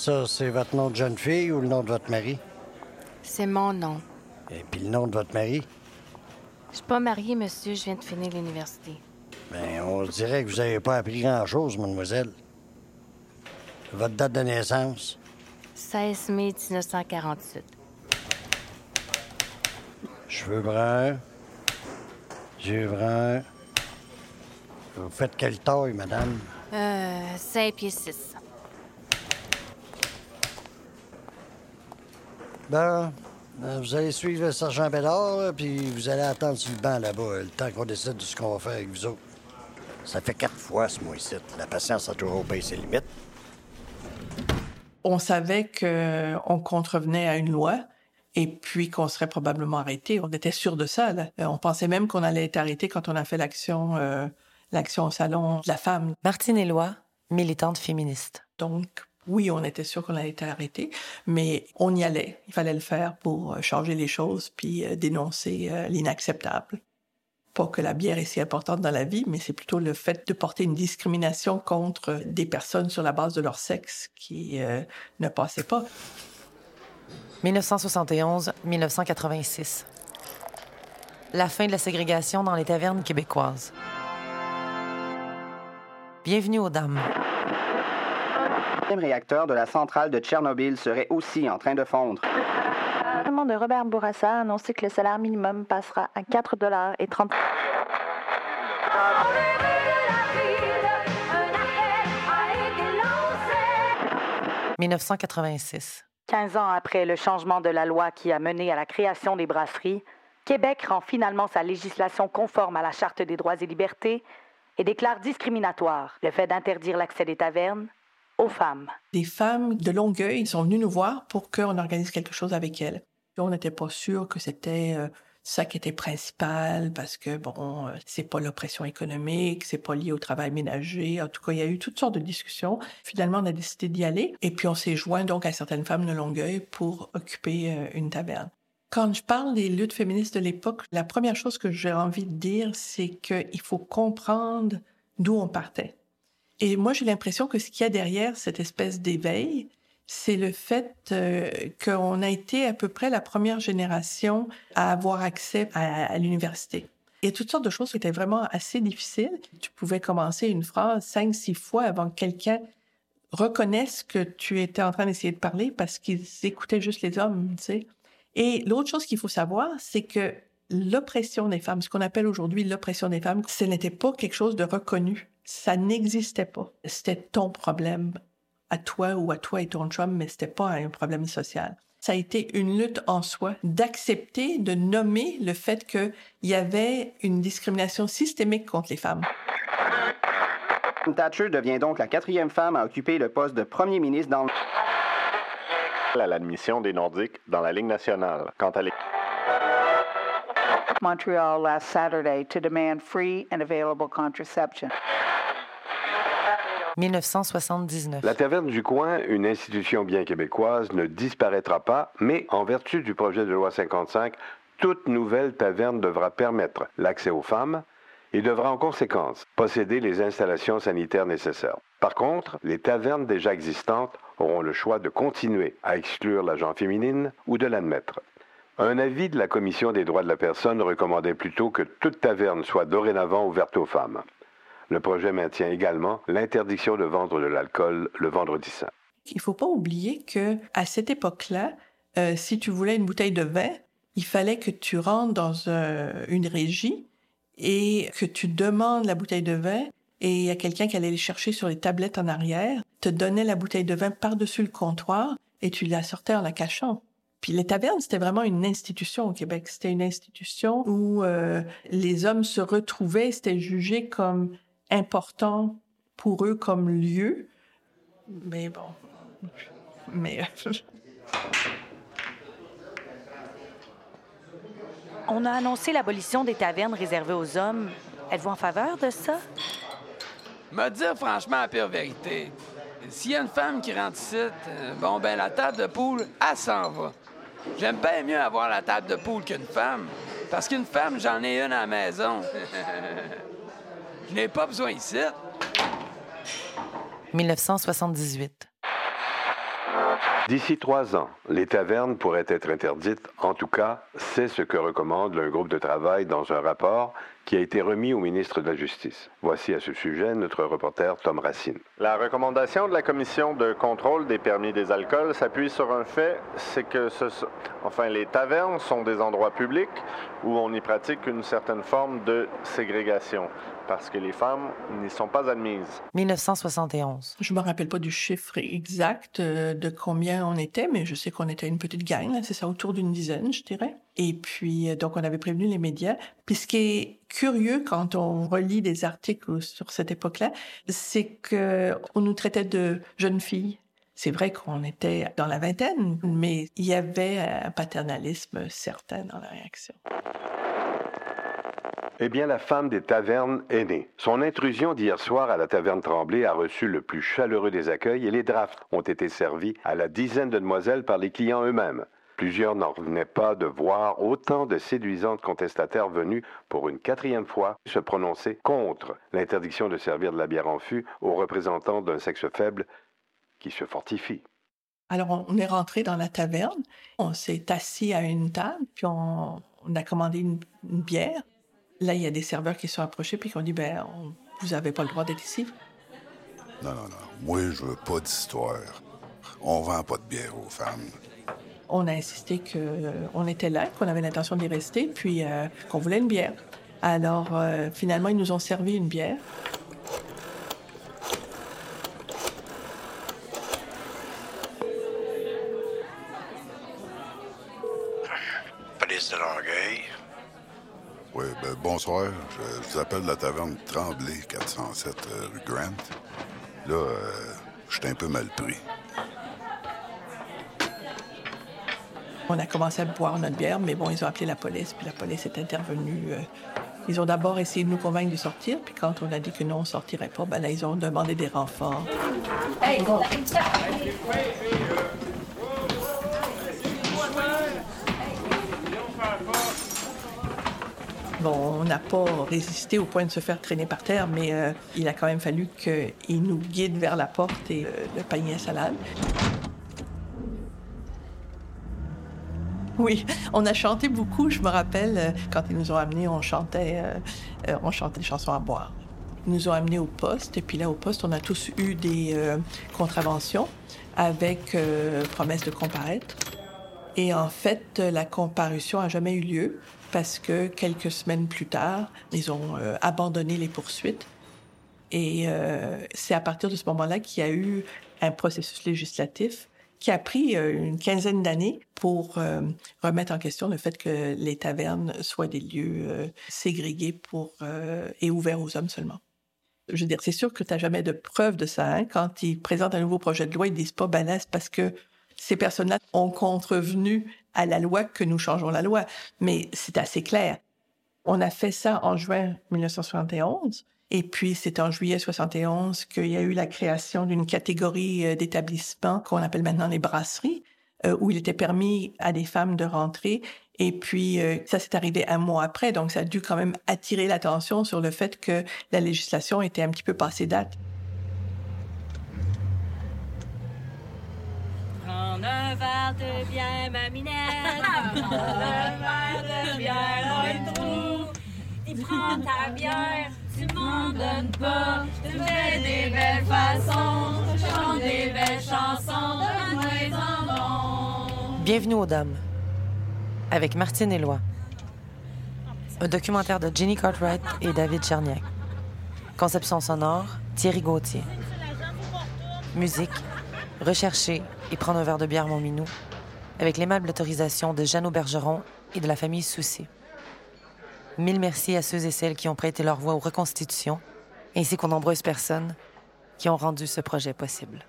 Ça, c'est votre nom de jeune fille ou le nom de votre mari? C'est mon nom. Et puis le nom de votre mari? Je suis pas mariée, monsieur. Je viens de finir l'université. Ben, on dirait que vous n'avez pas appris grand-chose, mademoiselle. Votre date de naissance? 16 mai 1948. Cheveux bruns. Yeux bruns. Vous faites quelle taille, madame? Euh, 5 pieds 6. Ben, vous allez suivre le sergent Bédard, là, puis vous allez attendre sur le banc là-bas, euh, le temps qu'on décide de ce qu'on va faire avec vous autres. Ça fait quatre fois ce mois-ci. La patience a toujours payé ses limites. On savait qu'on contrevenait à une loi et puis qu'on serait probablement arrêté. On était sûr de ça. Là. Euh, On pensait même qu'on allait être arrêté quand on a fait l'action, euh, l'action au salon de la femme. Martine Éloi, militante féministe. Donc, oui, on était sûr qu'on allait être arrêté, mais on y allait. Il fallait le faire pour euh, changer les choses puis euh, dénoncer euh, l'inacceptable. Pas que la bière est si importante dans la vie, mais c'est plutôt le fait de porter une discrimination contre des personnes sur la base de leur sexe qui ne passait pas. 1971-1986. La fin de la ségrégation dans les tavernes québécoises. Bienvenue aux dames. Le réacteur de la centrale de Tchernobyl serait aussi en train de fondre. Le gouvernement de Robert Bourassa a annoncé que le salaire minimum passera à 4 dollars et 30 1986. 15 ans après le changement de la loi qui a mené à la création des brasseries, Québec rend finalement sa législation conforme à la Charte des droits et libertés et déclare discriminatoire le fait d'interdire l'accès des tavernes femmes. Des femmes de Longueuil sont venues nous voir pour qu'on organise quelque chose avec elles. On n'était pas sûr que c'était euh, ça qui était principal parce que bon, euh, c'est pas l'oppression économique, c'est pas lié au travail ménager. En tout cas, il y a eu toutes sortes de discussions. Finalement, on a décidé d'y aller et puis on s'est joint donc à certaines femmes de Longueuil pour occuper euh, une taverne. Quand je parle des luttes féministes de l'époque, la première chose que j'ai envie de dire, c'est qu'il faut comprendre d'où on partait. Et moi, j'ai l'impression que ce qu'il y a derrière cette espèce d'éveil, c'est le fait euh, qu'on a été à peu près la première génération à avoir accès à, à l'université. Il y a toutes sortes de choses qui étaient vraiment assez difficiles. Tu pouvais commencer une phrase cinq, six fois avant que quelqu'un reconnaisse que tu étais en train d'essayer de parler parce qu'ils écoutaient juste les hommes, tu sais. Et l'autre chose qu'il faut savoir, c'est que l'oppression des femmes, ce qu'on appelle aujourd'hui l'oppression des femmes, ce n'était pas quelque chose de reconnu. Ça n'existait pas. C'était ton problème à toi ou à toi et ton chum, mais c'était pas un problème social. Ça a été une lutte en soi d'accepter, de nommer le fait qu'il y avait une discrimination systémique contre les femmes. Thatcher devient donc la quatrième femme à occuper le poste de premier ministre dans le... à l'admission des Nordiques dans la Ligue nationale. Quant à Montreal last Saturday to demand free and available contraception. 1979. La Taverne du Coin, une institution bien québécoise, ne disparaîtra pas, mais en vertu du projet de loi 55, toute nouvelle taverne devra permettre l'accès aux femmes et devra en conséquence posséder les installations sanitaires nécessaires. Par contre, les tavernes déjà existantes auront le choix de continuer à exclure l'agent féminine ou de l'admettre. Un avis de la Commission des droits de la personne recommandait plutôt que toute taverne soit dorénavant ouverte aux femmes. Le projet maintient également l'interdiction de vendre de l'alcool le vendredi saint. Il faut pas oublier que à cette époque-là, euh, si tu voulais une bouteille de vin, il fallait que tu rentres dans une régie et que tu demandes la bouteille de vin et il y a quelqu'un qui allait les chercher sur les tablettes en arrière, te donnait la bouteille de vin par-dessus le comptoir et tu la sortais en la cachant. Puis les tavernes, c'était vraiment une institution au Québec. C'était une institution où euh, les hommes se retrouvaient, c'était jugé comme important pour eux comme lieu. Mais bon, mais euh, On a annoncé l'abolition des tavernes réservées aux hommes. Êtes-vous en faveur de ça? Me dire franchement la pire vérité. S'il y a une femme qui rentre ici, euh, bon, ben la table de poule, elle s'en va. J'aime bien mieux avoir la table de poule qu'une femme. Parce qu'une femme, j'en ai une à la maison. Je n'ai pas besoin ici. 1978. D'ici trois ans, les tavernes pourraient être interdites. En tout cas, c'est ce que recommande le groupe de travail dans un rapport qui a été remis au ministre de la Justice. Voici à ce sujet notre reporter Tom Racine. La recommandation de la Commission de contrôle des permis des alcools s'appuie sur un fait, c'est que ce, enfin, les tavernes sont des endroits publics où on y pratique une certaine forme de ségrégation parce que les femmes n'y sont pas admises. 1971. Je me rappelle pas du chiffre exact euh, de combien on était, mais je sais qu'on était une petite gang, c'est ça, autour d'une dizaine, je dirais. Et puis, euh, donc, on avait prévenu les médias. Puis, ce qui est curieux quand on relit des articles sur cette époque-là, c'est que on nous traitait de jeunes filles. C'est vrai qu'on était dans la vingtaine, mais il y avait un paternalisme certain dans la réaction. Eh bien, la femme des tavernes est née. Son intrusion d'hier soir à la taverne Tremblay a reçu le plus chaleureux des accueils et les drafts ont été servis à la dizaine de demoiselles par les clients eux-mêmes. Plusieurs n'en revenaient pas de voir autant de séduisantes contestataires venues pour une quatrième fois se prononcer contre l'interdiction de servir de la bière en fût aux représentants d'un sexe faible qui se fortifie. Alors, on est rentré dans la taverne, on s'est assis à une table, puis on, a commandé une, bière. Là, il y a des serveurs qui sont approchés, puis qui ont dit, ben, vous n'avez pas le droit d'être ici. Non, non, non. Moi, je veux pas d'histoire. On vend pas de bière aux femmes on a insisté qu'on euh, était là, qu'on avait l'intention d'y rester, puis euh, qu'on voulait une bière. Alors, euh, finalement, ils nous ont servi une bière. Police de Longueuil. Oui, ben, bonsoir. Je, vous appelle de la taverne Tremblay, 407 rue Grant. Là, je suis un peu mal pris. On a commencé à boire notre bière, mais bon, ils ont appelé la police, puis la police est intervenue. Euh, ils ont d'abord essayé de nous convaincre de sortir, puis quand on a dit que non, on sortirait pas, ben là, ils ont demandé des renforts. Bon, on n'a pas résisté au point de se faire traîner par terre, mais euh, il a quand même fallu qu'ils nous guident vers la porte et euh, le panier à salade. Oui, on a chanté beaucoup. Je me rappelle, euh, quand ils nous ont amenés, on chantait, euh, euh, on chantait des chansons à boire. Ils nous ont amenés au poste, et puis là, au poste, on a tous eu des contraventions avec promesse de comparaître. Et en fait, la comparution a jamais eu lieu parce que quelques semaines plus tard, ils ont abandonné les poursuites. Et c'est à partir de ce moment-là qu'il y a eu un processus législatif qui a pris euh, une quinzaine d'années pour euh, remettre en question le fait que les tavernes soient des lieux euh, ségrégés pour et ouverts aux hommes seulement. Je veux dire, c'est sûr que tu n'as jamais de preuve de ça. Hein? Quand ils présentent un nouveau projet de loi, ils disent pas ben parce que ces personnes-là ont contrevenu à la loi que nous changeons la loi. Mais c'est assez clair. On a fait ça en juin 1971. Et puis, c'est en juillet 71 qu'il y a eu la création d'une catégorie euh, d'établissements qu'on appelle maintenant les brasseries, euh, où il était permis à des femmes de rentrer. Et puis, euh, ça s'est arrivé un mois après, donc ça a dû quand même attirer l'attention sur le fait que la législation était un petit peu passée date. Prends un verre de bière, ma. Prends un verre de bière, trou. Prends ta bière Bienvenue aux Dames, avec Martine Éloi. Un documentaire de Jenny Cartwright et David Cherniak. Conception sonore, Thierry Gauthier. Musique, rechercher et prendre un verre de bière mon minou, avec l'aimable autorisation de Jeannot Bergeron et de la famille Soucy. Mille merci à ceux et celles qui ont prêté leur voix aux reconstitutions, ainsi qu'aux nombreuses personnes qui ont rendu ce projet possible.